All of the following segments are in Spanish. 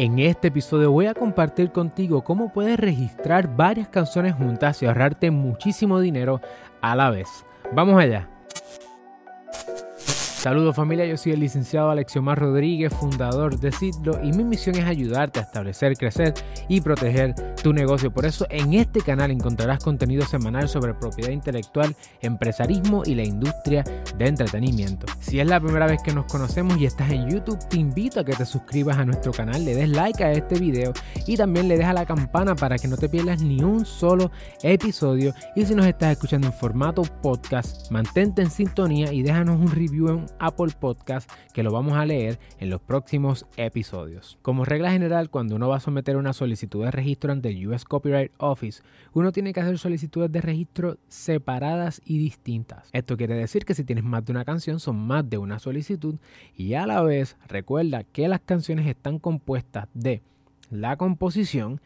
En este episodio voy a compartir contigo cómo puedes registrar varias canciones juntas y ahorrarte muchísimo dinero a la vez. Vamos allá. Saludos familia, yo soy el licenciado Alexiomar Rodríguez, fundador de Citlo y mi misión es ayudarte a establecer, crecer y proteger tu negocio. Por eso en este canal encontrarás contenido semanal sobre propiedad intelectual, empresarismo y la industria de entretenimiento. Si es la primera vez que nos conocemos y estás en YouTube, te invito a que te suscribas a nuestro canal, le des like a este video y también le des la campana para que no te pierdas ni un solo episodio. Y si nos estás escuchando en formato podcast, mantente en sintonía y déjanos un review en Apple Podcast que lo vamos a leer en los próximos episodios. Como regla general, cuando uno va a someter una solicitud de registro ante el US Copyright Office, uno tiene que hacer solicitudes de registro separadas y distintas. Esto quiere decir que si tienes más de una canción son más de una solicitud y a la vez recuerda que las canciones están compuestas de la composición,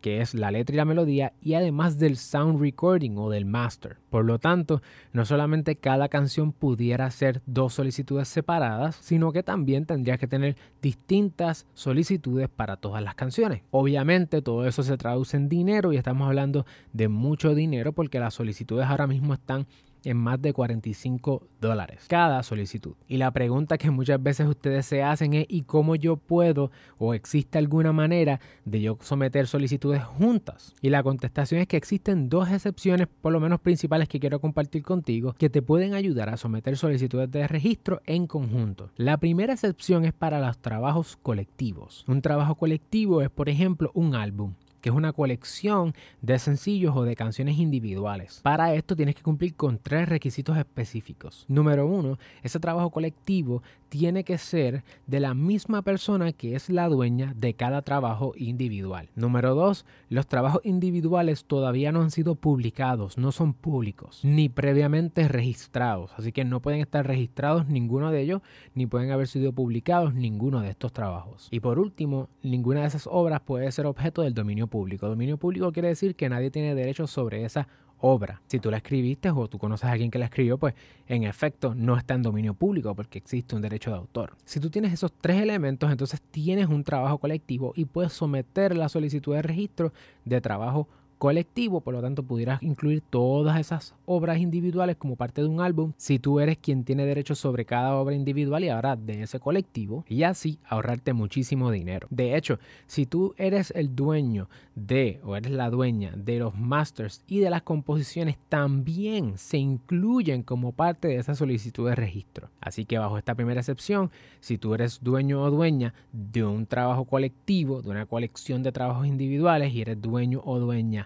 que es la letra y la melodía, y además del sound recording o del master. Por lo tanto, no solamente cada canción pudiera ser dos solicitudes separadas, sino que también tendría que tener distintas solicitudes para todas las canciones. Obviamente todo eso se traduce en dinero y estamos hablando de mucho dinero porque las solicitudes ahora mismo están en más de 45 dólares cada solicitud. Y la pregunta que muchas veces ustedes se hacen es ¿y cómo yo puedo o existe alguna manera de yo someter solicitudes juntas? Y la contestación es que existen dos excepciones, por lo menos principales que quiero compartir contigo, que te pueden ayudar a someter solicitudes de registro en conjunto. La primera excepción es para los trabajos colectivos. Un trabajo colectivo es, por ejemplo, un álbum que es una colección de sencillos o de canciones individuales. Para esto tienes que cumplir con tres requisitos específicos. Número uno, ese trabajo colectivo tiene que ser de la misma persona que es la dueña de cada trabajo individual. Número dos, los trabajos individuales todavía no han sido publicados, no son públicos, ni previamente registrados, así que no pueden estar registrados ninguno de ellos, ni pueden haber sido publicados ninguno de estos trabajos. Y por último, ninguna de esas obras puede ser objeto del dominio público público. Dominio público quiere decir que nadie tiene derecho sobre esa obra. Si tú la escribiste o tú conoces a alguien que la escribió, pues en efecto no está en dominio público porque existe un derecho de autor. Si tú tienes esos tres elementos, entonces tienes un trabajo colectivo y puedes someter la solicitud de registro de trabajo colectivo, por lo tanto pudieras incluir todas esas obras individuales como parte de un álbum si tú eres quien tiene derecho sobre cada obra individual y ahora de ese colectivo y así ahorrarte muchísimo dinero. De hecho, si tú eres el dueño de o eres la dueña de los masters y de las composiciones también se incluyen como parte de esa solicitud de registro. Así que bajo esta primera excepción, si tú eres dueño o dueña de un trabajo colectivo, de una colección de trabajos individuales y eres dueño o dueña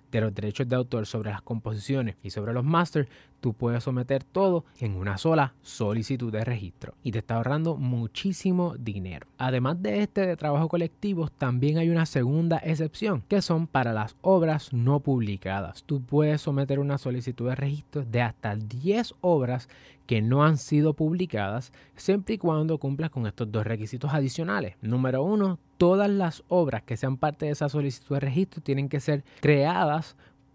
de los derechos de autor sobre las composiciones y sobre los masters, tú puedes someter todo en una sola solicitud de registro y te está ahorrando muchísimo dinero. Además de este de trabajo colectivo, también hay una segunda excepción que son para las obras no publicadas. Tú puedes someter una solicitud de registro de hasta 10 obras que no han sido publicadas siempre y cuando cumplas con estos dos requisitos adicionales. Número uno, todas las obras que sean parte de esa solicitud de registro tienen que ser creadas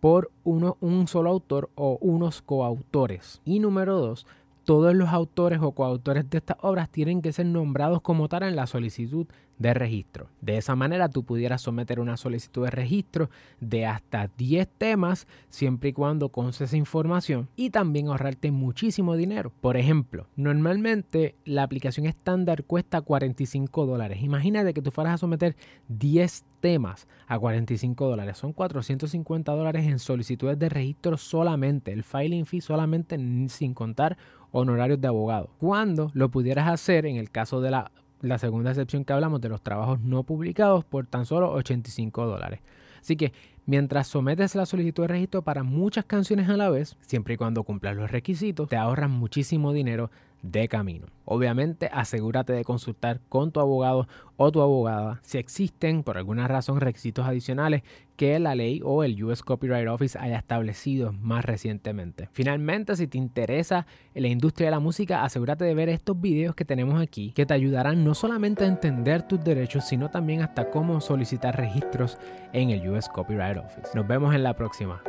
por uno, un solo autor o unos coautores. Y número dos, todos los autores o coautores de estas obras tienen que ser nombrados como tal en la solicitud de registro. De esa manera tú pudieras someter una solicitud de registro de hasta 10 temas siempre y cuando conste esa información y también ahorrarte muchísimo dinero. Por ejemplo, normalmente la aplicación estándar cuesta 45 dólares. Imagínate que tú fueras a someter 10 temas a 45 dólares. Son 450 dólares en solicitudes de registro solamente. El filing fee solamente sin contar honorarios de abogado. Cuando lo pudieras hacer en el caso de la la segunda excepción que hablamos de los trabajos no publicados por tan solo 85 dólares. Así que mientras sometes la solicitud de registro para muchas canciones a la vez, siempre y cuando cumplas los requisitos, te ahorras muchísimo dinero de camino. Obviamente, asegúrate de consultar con tu abogado o tu abogada si existen por alguna razón requisitos adicionales que la ley o el US Copyright Office haya establecido más recientemente. Finalmente, si te interesa la industria de la música, asegúrate de ver estos videos que tenemos aquí que te ayudarán no solamente a entender tus derechos, sino también hasta cómo solicitar registros en el US Copyright Office. Nos vemos en la próxima.